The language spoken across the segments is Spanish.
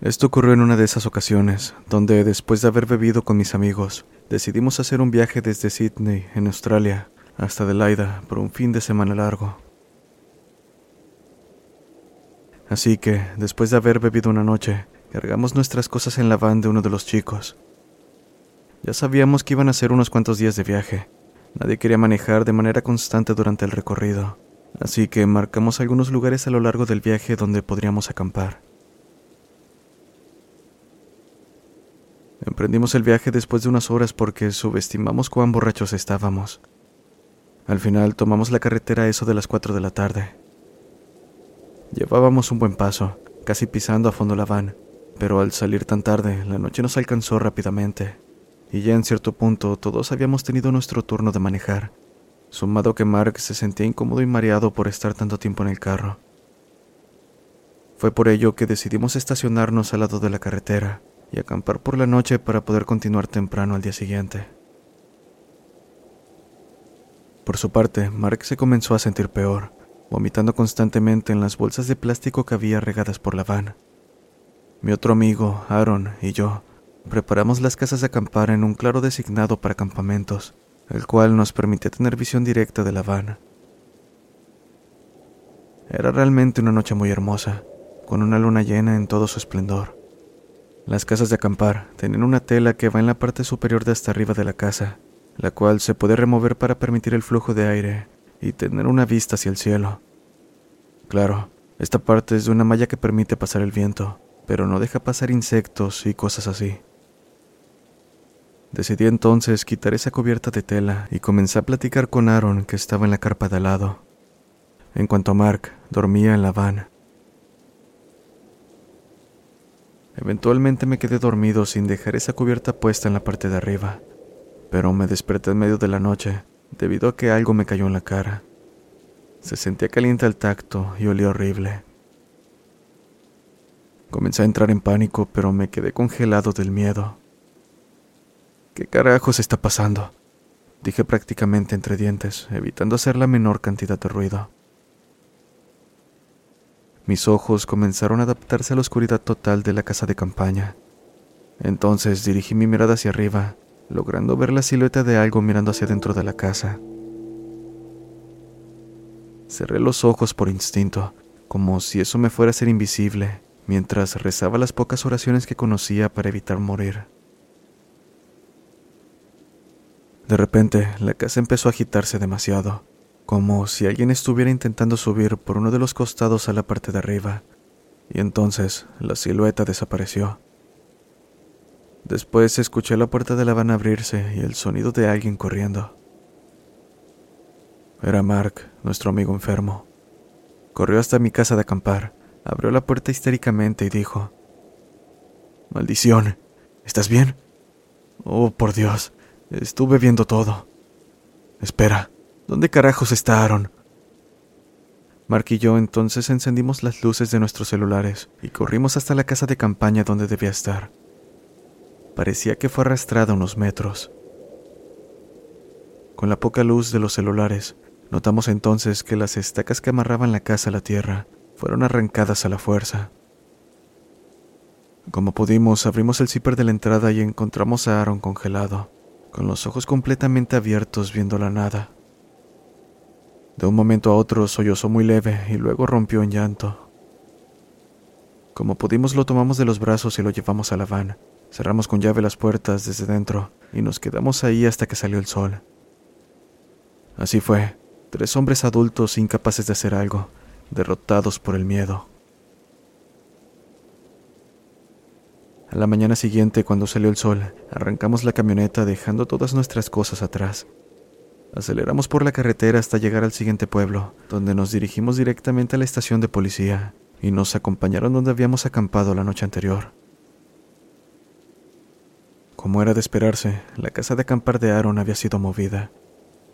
Esto ocurrió en una de esas ocasiones, donde después de haber bebido con mis amigos, decidimos hacer un viaje desde Sydney, en Australia, hasta Adelaida por un fin de semana largo. Así que, después de haber bebido una noche, cargamos nuestras cosas en la van de uno de los chicos. Ya sabíamos que iban a ser unos cuantos días de viaje. Nadie quería manejar de manera constante durante el recorrido, así que marcamos algunos lugares a lo largo del viaje donde podríamos acampar. Emprendimos el viaje después de unas horas porque subestimamos cuán borrachos estábamos. Al final tomamos la carretera a eso de las 4 de la tarde. Llevábamos un buen paso, casi pisando a fondo la van, pero al salir tan tarde, la noche nos alcanzó rápidamente, y ya en cierto punto todos habíamos tenido nuestro turno de manejar, sumado que Mark se sentía incómodo y mareado por estar tanto tiempo en el carro. Fue por ello que decidimos estacionarnos al lado de la carretera, y acampar por la noche para poder continuar temprano al día siguiente. Por su parte, Mark se comenzó a sentir peor, vomitando constantemente en las bolsas de plástico que había regadas por la van. Mi otro amigo, Aaron, y yo preparamos las casas de acampar en un claro designado para campamentos, el cual nos permitía tener visión directa de la van. Era realmente una noche muy hermosa, con una luna llena en todo su esplendor. Las casas de acampar tienen una tela que va en la parte superior de hasta arriba de la casa, la cual se puede remover para permitir el flujo de aire y tener una vista hacia el cielo. Claro, esta parte es de una malla que permite pasar el viento, pero no deja pasar insectos y cosas así. Decidí entonces quitar esa cubierta de tela y comencé a platicar con Aaron, que estaba en la carpa de al lado. En cuanto a Mark, dormía en la van. Eventualmente me quedé dormido sin dejar esa cubierta puesta en la parte de arriba, pero me desperté en medio de la noche debido a que algo me cayó en la cara. Se sentía caliente al tacto y olía horrible. Comencé a entrar en pánico, pero me quedé congelado del miedo. ¿Qué carajos está pasando? Dije prácticamente entre dientes, evitando hacer la menor cantidad de ruido. Mis ojos comenzaron a adaptarse a la oscuridad total de la casa de campaña. Entonces dirigí mi mirada hacia arriba, logrando ver la silueta de algo mirando hacia dentro de la casa. Cerré los ojos por instinto, como si eso me fuera a ser invisible, mientras rezaba las pocas oraciones que conocía para evitar morir. De repente, la casa empezó a agitarse demasiado como si alguien estuviera intentando subir por uno de los costados a la parte de arriba, y entonces la silueta desapareció. Después escuché la puerta de la van abrirse y el sonido de alguien corriendo. Era Mark, nuestro amigo enfermo. Corrió hasta mi casa de acampar, abrió la puerta histéricamente y dijo, Maldición, ¿estás bien? Oh, por Dios, estuve viendo todo. Espera, ¿Dónde carajos está Aaron? Mark y yo entonces encendimos las luces de nuestros celulares y corrimos hasta la casa de campaña donde debía estar. Parecía que fue arrastrada unos metros. Con la poca luz de los celulares, notamos entonces que las estacas que amarraban la casa a la tierra fueron arrancadas a la fuerza. Como pudimos, abrimos el zipper de la entrada y encontramos a Aaron congelado, con los ojos completamente abiertos viendo la nada. De un momento a otro sollozó muy leve y luego rompió en llanto. Como pudimos lo tomamos de los brazos y lo llevamos a la van. Cerramos con llave las puertas desde dentro y nos quedamos ahí hasta que salió el sol. Así fue, tres hombres adultos incapaces de hacer algo, derrotados por el miedo. A la mañana siguiente, cuando salió el sol, arrancamos la camioneta dejando todas nuestras cosas atrás. Aceleramos por la carretera hasta llegar al siguiente pueblo, donde nos dirigimos directamente a la estación de policía, y nos acompañaron donde habíamos acampado la noche anterior. Como era de esperarse, la casa de acampar de Aaron había sido movida.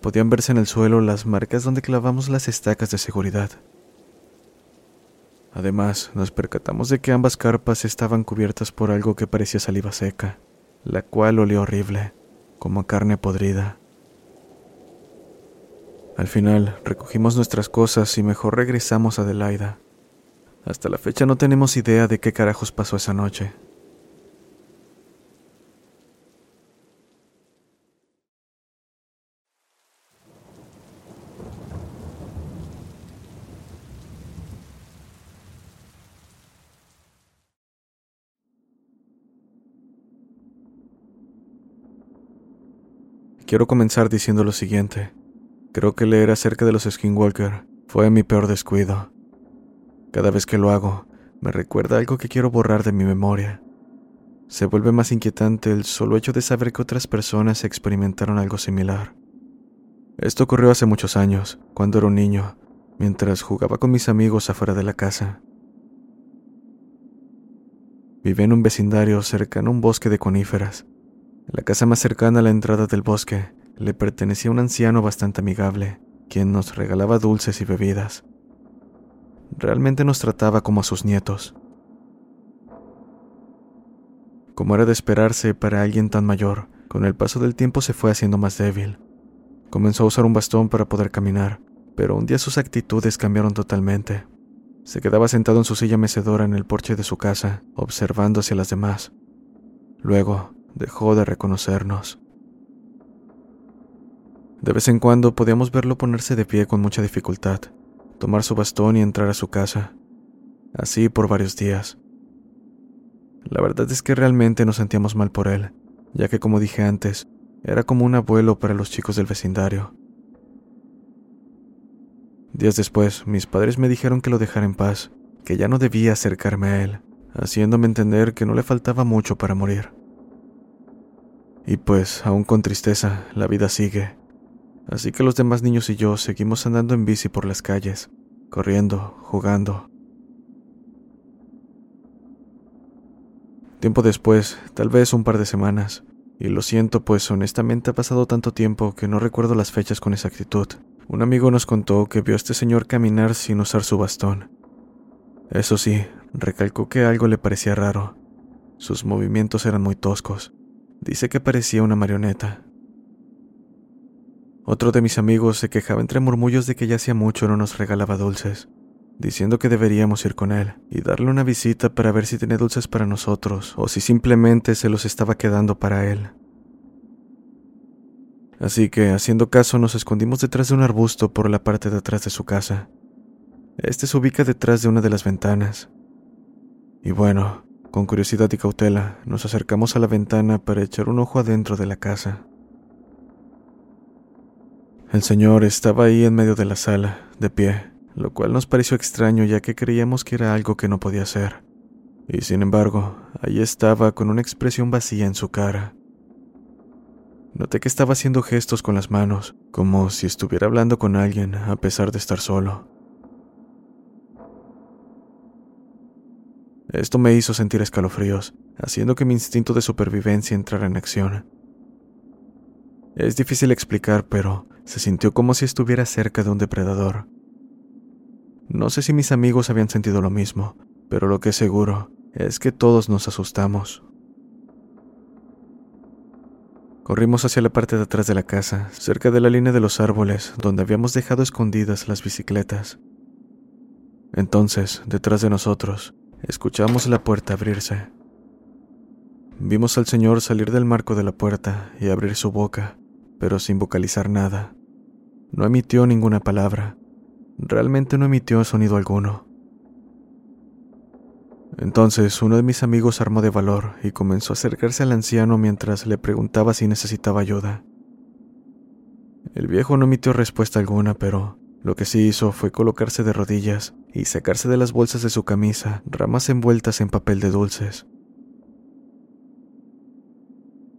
Podían verse en el suelo las marcas donde clavamos las estacas de seguridad. Además, nos percatamos de que ambas carpas estaban cubiertas por algo que parecía saliva seca, la cual olía horrible, como a carne podrida. Al final, recogimos nuestras cosas y mejor regresamos a Adelaida. Hasta la fecha no tenemos idea de qué carajos pasó esa noche. Quiero comenzar diciendo lo siguiente. Creo que leer acerca de los Skinwalker fue mi peor descuido. Cada vez que lo hago, me recuerda algo que quiero borrar de mi memoria. Se vuelve más inquietante el solo hecho de saber que otras personas experimentaron algo similar. Esto ocurrió hace muchos años, cuando era un niño, mientras jugaba con mis amigos afuera de la casa. Vivía en un vecindario cercano a un bosque de coníferas, la casa más cercana a la entrada del bosque le pertenecía un anciano bastante amigable, quien nos regalaba dulces y bebidas. Realmente nos trataba como a sus nietos. Como era de esperarse para alguien tan mayor, con el paso del tiempo se fue haciendo más débil. Comenzó a usar un bastón para poder caminar, pero un día sus actitudes cambiaron totalmente. Se quedaba sentado en su silla mecedora en el porche de su casa, observando hacia las demás. Luego, dejó de reconocernos. De vez en cuando podíamos verlo ponerse de pie con mucha dificultad, tomar su bastón y entrar a su casa, así por varios días. La verdad es que realmente nos sentíamos mal por él, ya que como dije antes, era como un abuelo para los chicos del vecindario. Días después, mis padres me dijeron que lo dejara en paz, que ya no debía acercarme a él, haciéndome entender que no le faltaba mucho para morir. Y pues, aún con tristeza, la vida sigue. Así que los demás niños y yo seguimos andando en bici por las calles, corriendo, jugando. Tiempo después, tal vez un par de semanas, y lo siento pues honestamente ha pasado tanto tiempo que no recuerdo las fechas con exactitud. Un amigo nos contó que vio a este señor caminar sin usar su bastón. Eso sí, recalcó que algo le parecía raro. Sus movimientos eran muy toscos. Dice que parecía una marioneta. Otro de mis amigos se quejaba entre murmullos de que ya hacía mucho no nos regalaba dulces, diciendo que deberíamos ir con él y darle una visita para ver si tiene dulces para nosotros o si simplemente se los estaba quedando para él. Así que, haciendo caso, nos escondimos detrás de un arbusto por la parte de atrás de su casa. Este se ubica detrás de una de las ventanas. Y bueno, con curiosidad y cautela, nos acercamos a la ventana para echar un ojo adentro de la casa. El señor estaba ahí en medio de la sala, de pie, lo cual nos pareció extraño ya que creíamos que era algo que no podía ser. Y sin embargo, ahí estaba con una expresión vacía en su cara. Noté que estaba haciendo gestos con las manos, como si estuviera hablando con alguien a pesar de estar solo. Esto me hizo sentir escalofríos, haciendo que mi instinto de supervivencia entrara en acción. Es difícil explicar, pero se sintió como si estuviera cerca de un depredador. No sé si mis amigos habían sentido lo mismo, pero lo que es seguro es que todos nos asustamos. Corrimos hacia la parte de atrás de la casa, cerca de la línea de los árboles, donde habíamos dejado escondidas las bicicletas. Entonces, detrás de nosotros, Escuchamos la puerta abrirse. Vimos al señor salir del marco de la puerta y abrir su boca, pero sin vocalizar nada. No emitió ninguna palabra. Realmente no emitió sonido alguno. Entonces uno de mis amigos armó de valor y comenzó a acercarse al anciano mientras le preguntaba si necesitaba ayuda. El viejo no emitió respuesta alguna, pero lo que sí hizo fue colocarse de rodillas y sacarse de las bolsas de su camisa ramas envueltas en papel de dulces.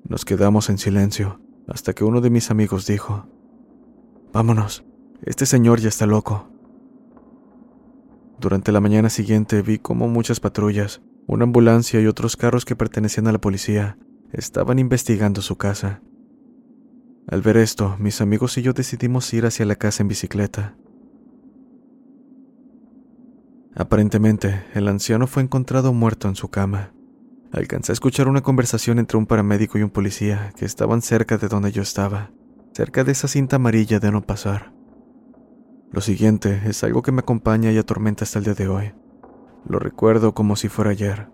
Nos quedamos en silencio, hasta que uno de mis amigos dijo, Vámonos, este señor ya está loco. Durante la mañana siguiente vi cómo muchas patrullas, una ambulancia y otros carros que pertenecían a la policía estaban investigando su casa. Al ver esto, mis amigos y yo decidimos ir hacia la casa en bicicleta. Aparentemente, el anciano fue encontrado muerto en su cama. Alcancé a escuchar una conversación entre un paramédico y un policía que estaban cerca de donde yo estaba, cerca de esa cinta amarilla de no pasar. Lo siguiente es algo que me acompaña y atormenta hasta el día de hoy. Lo recuerdo como si fuera ayer.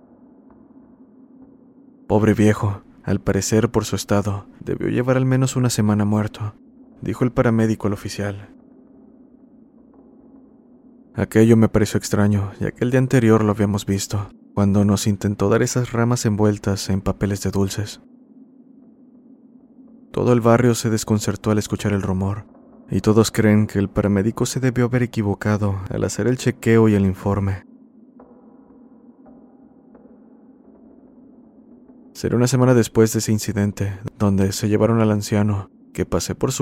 Pobre viejo, al parecer por su estado, debió llevar al menos una semana muerto, dijo el paramédico al oficial. Aquello me pareció extraño, ya que el día anterior lo habíamos visto, cuando nos intentó dar esas ramas envueltas en papeles de dulces. Todo el barrio se desconcertó al escuchar el rumor, y todos creen que el paramédico se debió haber equivocado al hacer el chequeo y el informe. Será una semana después de ese incidente, donde se llevaron al anciano, que pasé por su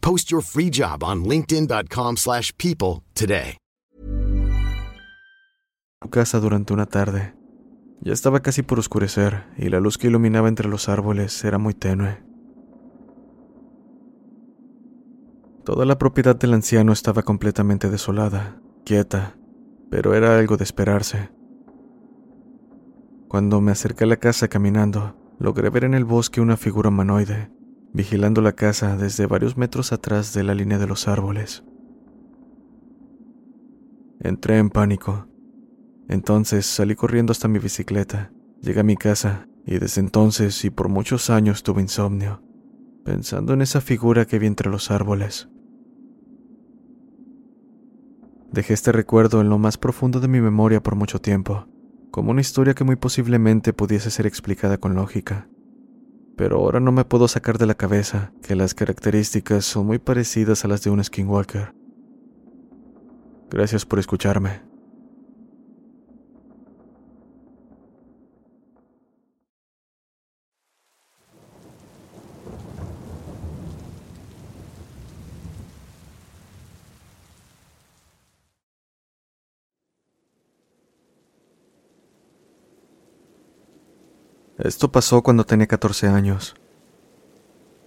Post your free job on linkedin.com/people today. casa durante una tarde. Ya estaba casi por oscurecer y la luz que iluminaba entre los árboles era muy tenue. Toda la propiedad del anciano estaba completamente desolada, quieta, pero era algo de esperarse. Cuando me acerqué a la casa caminando, logré ver en el bosque una figura humanoide, vigilando la casa desde varios metros atrás de la línea de los árboles. Entré en pánico. Entonces salí corriendo hasta mi bicicleta, llegué a mi casa y desde entonces y por muchos años tuve insomnio, pensando en esa figura que vi entre los árboles. Dejé este recuerdo en lo más profundo de mi memoria por mucho tiempo, como una historia que muy posiblemente pudiese ser explicada con lógica. Pero ahora no me puedo sacar de la cabeza que las características son muy parecidas a las de un skinwalker. Gracias por escucharme. Esto pasó cuando tenía 14 años.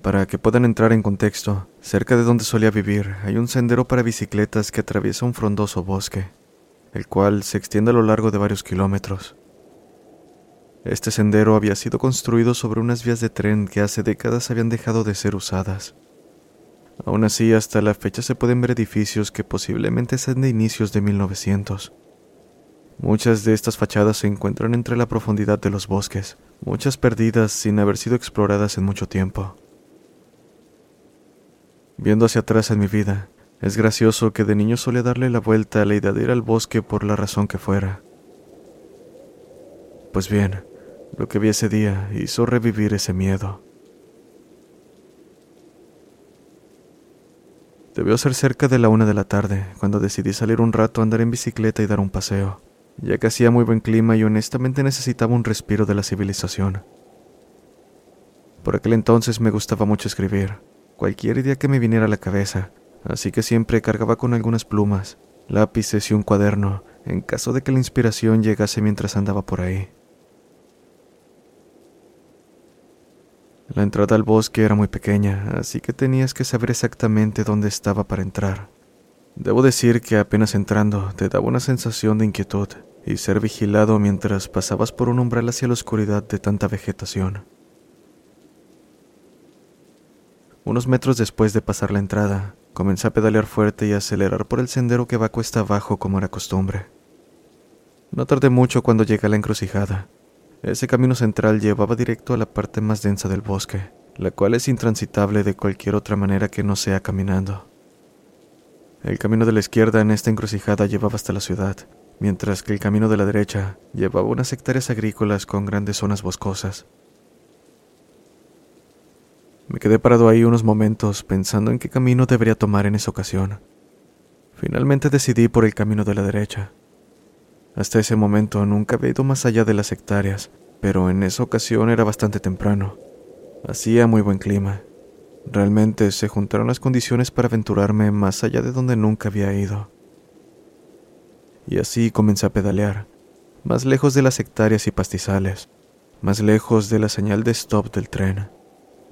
Para que puedan entrar en contexto, cerca de donde solía vivir hay un sendero para bicicletas que atraviesa un frondoso bosque, el cual se extiende a lo largo de varios kilómetros. Este sendero había sido construido sobre unas vías de tren que hace décadas habían dejado de ser usadas. Aún así, hasta la fecha se pueden ver edificios que posiblemente sean de inicios de 1900. Muchas de estas fachadas se encuentran entre la profundidad de los bosques, muchas perdidas sin haber sido exploradas en mucho tiempo. Viendo hacia atrás en mi vida, es gracioso que de niño solía darle la vuelta a la idea de ir al bosque por la razón que fuera. Pues bien, lo que vi ese día hizo revivir ese miedo. Debió ser cerca de la una de la tarde, cuando decidí salir un rato a andar en bicicleta y dar un paseo ya que hacía muy buen clima y honestamente necesitaba un respiro de la civilización. Por aquel entonces me gustaba mucho escribir, cualquier idea que me viniera a la cabeza, así que siempre cargaba con algunas plumas, lápices y un cuaderno, en caso de que la inspiración llegase mientras andaba por ahí. La entrada al bosque era muy pequeña, así que tenías que saber exactamente dónde estaba para entrar. Debo decir que apenas entrando te daba una sensación de inquietud y ser vigilado mientras pasabas por un umbral hacia la oscuridad de tanta vegetación. Unos metros después de pasar la entrada, comencé a pedalear fuerte y a acelerar por el sendero que va cuesta abajo como era costumbre. No tardé mucho cuando llegué a la encrucijada. Ese camino central llevaba directo a la parte más densa del bosque, la cual es intransitable de cualquier otra manera que no sea caminando. El camino de la izquierda en esta encrucijada llevaba hasta la ciudad, mientras que el camino de la derecha llevaba unas hectáreas agrícolas con grandes zonas boscosas. Me quedé parado ahí unos momentos pensando en qué camino debería tomar en esa ocasión. Finalmente decidí por el camino de la derecha. Hasta ese momento nunca había ido más allá de las hectáreas, pero en esa ocasión era bastante temprano. Hacía muy buen clima. Realmente se juntaron las condiciones para aventurarme más allá de donde nunca había ido. Y así comencé a pedalear, más lejos de las hectáreas y pastizales, más lejos de la señal de stop del tren,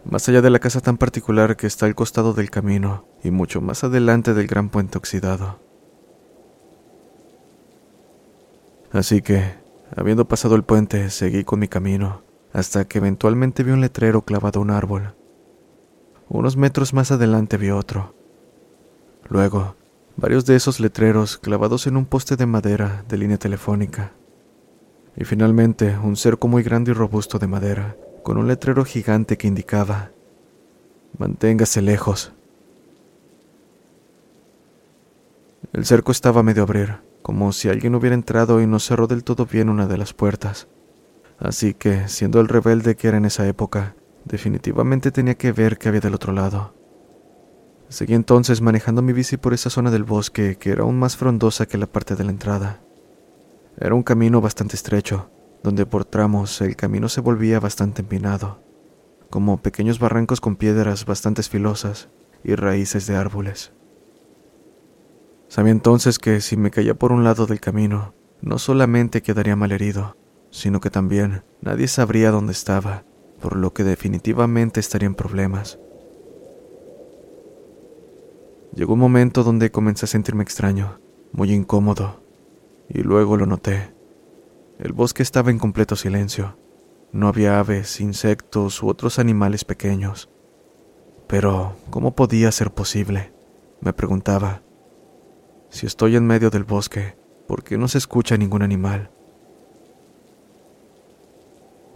más allá de la casa tan particular que está al costado del camino y mucho más adelante del gran puente oxidado. Así que, habiendo pasado el puente, seguí con mi camino, hasta que eventualmente vi un letrero clavado a un árbol. Unos metros más adelante vi otro. Luego, varios de esos letreros clavados en un poste de madera de línea telefónica. Y finalmente, un cerco muy grande y robusto de madera, con un letrero gigante que indicaba, Manténgase lejos. El cerco estaba medio abrir, como si alguien hubiera entrado y no cerró del todo bien una de las puertas. Así que, siendo el rebelde que era en esa época, definitivamente tenía que ver qué había del otro lado. Seguí entonces manejando mi bici por esa zona del bosque que era aún más frondosa que la parte de la entrada. Era un camino bastante estrecho, donde por tramos el camino se volvía bastante empinado, como pequeños barrancos con piedras bastante filosas y raíces de árboles. Sabía entonces que si me caía por un lado del camino, no solamente quedaría malherido, sino que también nadie sabría dónde estaba, por lo que definitivamente estaría en problemas. Llegó un momento donde comencé a sentirme extraño, muy incómodo, y luego lo noté. El bosque estaba en completo silencio. No había aves, insectos u otros animales pequeños. Pero, ¿cómo podía ser posible? Me preguntaba. Si estoy en medio del bosque, ¿por qué no se escucha ningún animal?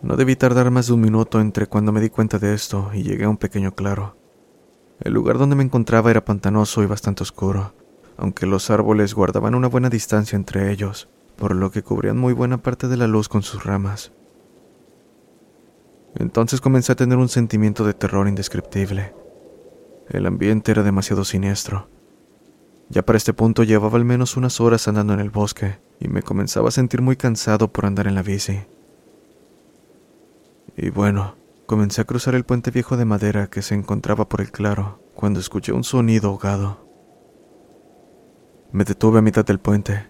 No debí tardar más de un minuto entre cuando me di cuenta de esto y llegué a un pequeño claro. El lugar donde me encontraba era pantanoso y bastante oscuro, aunque los árboles guardaban una buena distancia entre ellos, por lo que cubrían muy buena parte de la luz con sus ramas. Entonces comencé a tener un sentimiento de terror indescriptible. El ambiente era demasiado siniestro, ya para este punto llevaba al menos unas horas andando en el bosque y me comenzaba a sentir muy cansado por andar en la bici. Y bueno, comencé a cruzar el puente viejo de madera que se encontraba por el claro cuando escuché un sonido ahogado. Me detuve a mitad del puente.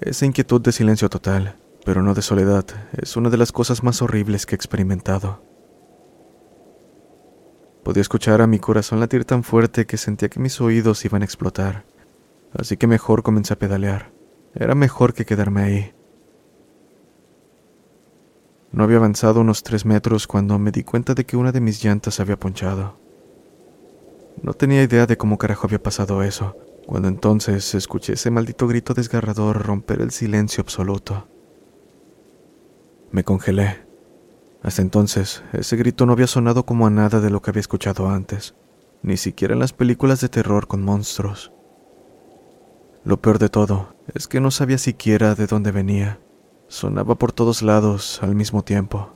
Esa inquietud de silencio total, pero no de soledad, es una de las cosas más horribles que he experimentado. Podía escuchar a mi corazón latir tan fuerte que sentía que mis oídos iban a explotar. Así que mejor comencé a pedalear. Era mejor que quedarme ahí. No había avanzado unos tres metros cuando me di cuenta de que una de mis llantas había ponchado. No tenía idea de cómo carajo había pasado eso, cuando entonces escuché ese maldito grito desgarrador romper el silencio absoluto. Me congelé. Hasta entonces, ese grito no había sonado como a nada de lo que había escuchado antes, ni siquiera en las películas de terror con monstruos. Lo peor de todo es que no sabía siquiera de dónde venía. Sonaba por todos lados al mismo tiempo.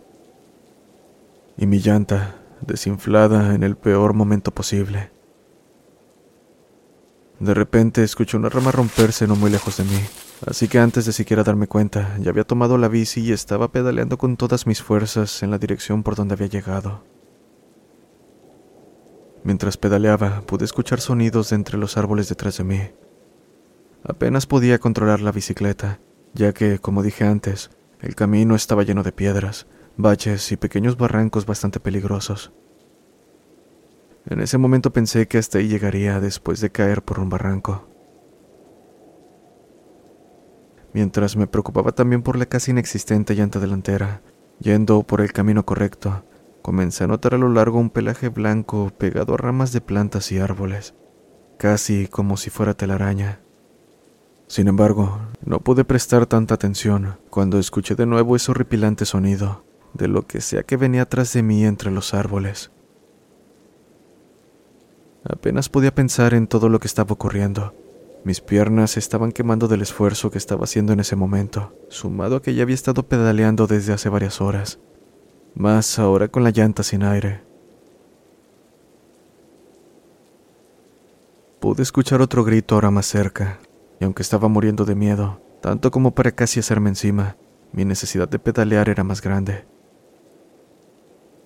Y mi llanta, desinflada en el peor momento posible. De repente escuché una rama romperse no muy lejos de mí, Así que antes de siquiera darme cuenta, ya había tomado la bici y estaba pedaleando con todas mis fuerzas en la dirección por donde había llegado. Mientras pedaleaba, pude escuchar sonidos de entre los árboles detrás de mí. Apenas podía controlar la bicicleta, ya que, como dije antes, el camino estaba lleno de piedras, baches y pequeños barrancos bastante peligrosos. En ese momento pensé que hasta ahí llegaría después de caer por un barranco. Mientras me preocupaba también por la casi inexistente llanta delantera, yendo por el camino correcto, comencé a notar a lo largo un pelaje blanco pegado a ramas de plantas y árboles, casi como si fuera telaraña. Sin embargo, no pude prestar tanta atención cuando escuché de nuevo ese horripilante sonido de lo que sea que venía atrás de mí entre los árboles. Apenas podía pensar en todo lo que estaba ocurriendo. Mis piernas estaban quemando del esfuerzo que estaba haciendo en ese momento, sumado a que ya había estado pedaleando desde hace varias horas, más ahora con la llanta sin aire. Pude escuchar otro grito ahora más cerca, y aunque estaba muriendo de miedo, tanto como para casi hacerme encima, mi necesidad de pedalear era más grande.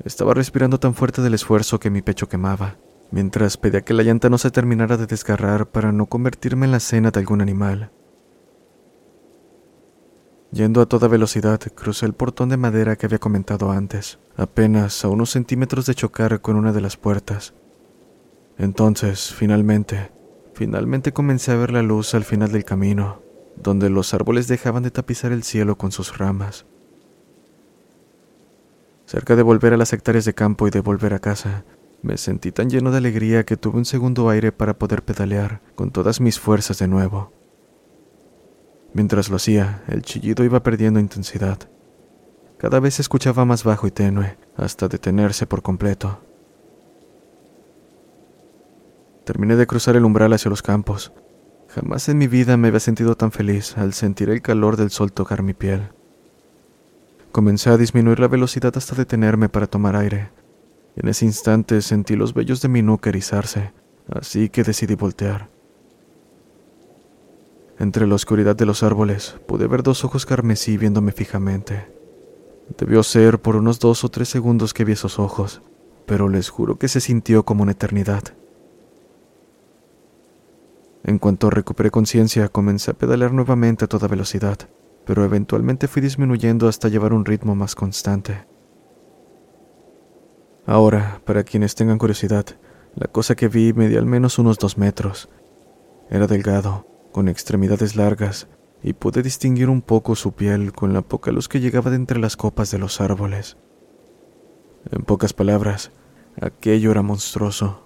Estaba respirando tan fuerte del esfuerzo que mi pecho quemaba, mientras pedía que la llanta no se terminara de desgarrar para no convertirme en la cena de algún animal. Yendo a toda velocidad, crucé el portón de madera que había comentado antes, apenas a unos centímetros de chocar con una de las puertas. Entonces, finalmente, finalmente comencé a ver la luz al final del camino, donde los árboles dejaban de tapizar el cielo con sus ramas. Cerca de volver a las hectáreas de campo y de volver a casa, me sentí tan lleno de alegría que tuve un segundo aire para poder pedalear con todas mis fuerzas de nuevo. Mientras lo hacía, el chillido iba perdiendo intensidad. Cada vez se escuchaba más bajo y tenue, hasta detenerse por completo. Terminé de cruzar el umbral hacia los campos. Jamás en mi vida me había sentido tan feliz al sentir el calor del sol tocar mi piel. Comencé a disminuir la velocidad hasta detenerme para tomar aire, en ese instante sentí los vellos de mi nuca erizarse, así que decidí voltear. Entre la oscuridad de los árboles pude ver dos ojos carmesí viéndome fijamente. Debió ser por unos dos o tres segundos que vi esos ojos, pero les juro que se sintió como una eternidad. En cuanto recuperé conciencia, comencé a pedalear nuevamente a toda velocidad, pero eventualmente fui disminuyendo hasta llevar un ritmo más constante. Ahora, para quienes tengan curiosidad, la cosa que vi medía al menos unos dos metros. Era delgado, con extremidades largas, y pude distinguir un poco su piel con la poca luz que llegaba de entre las copas de los árboles. En pocas palabras, aquello era monstruoso.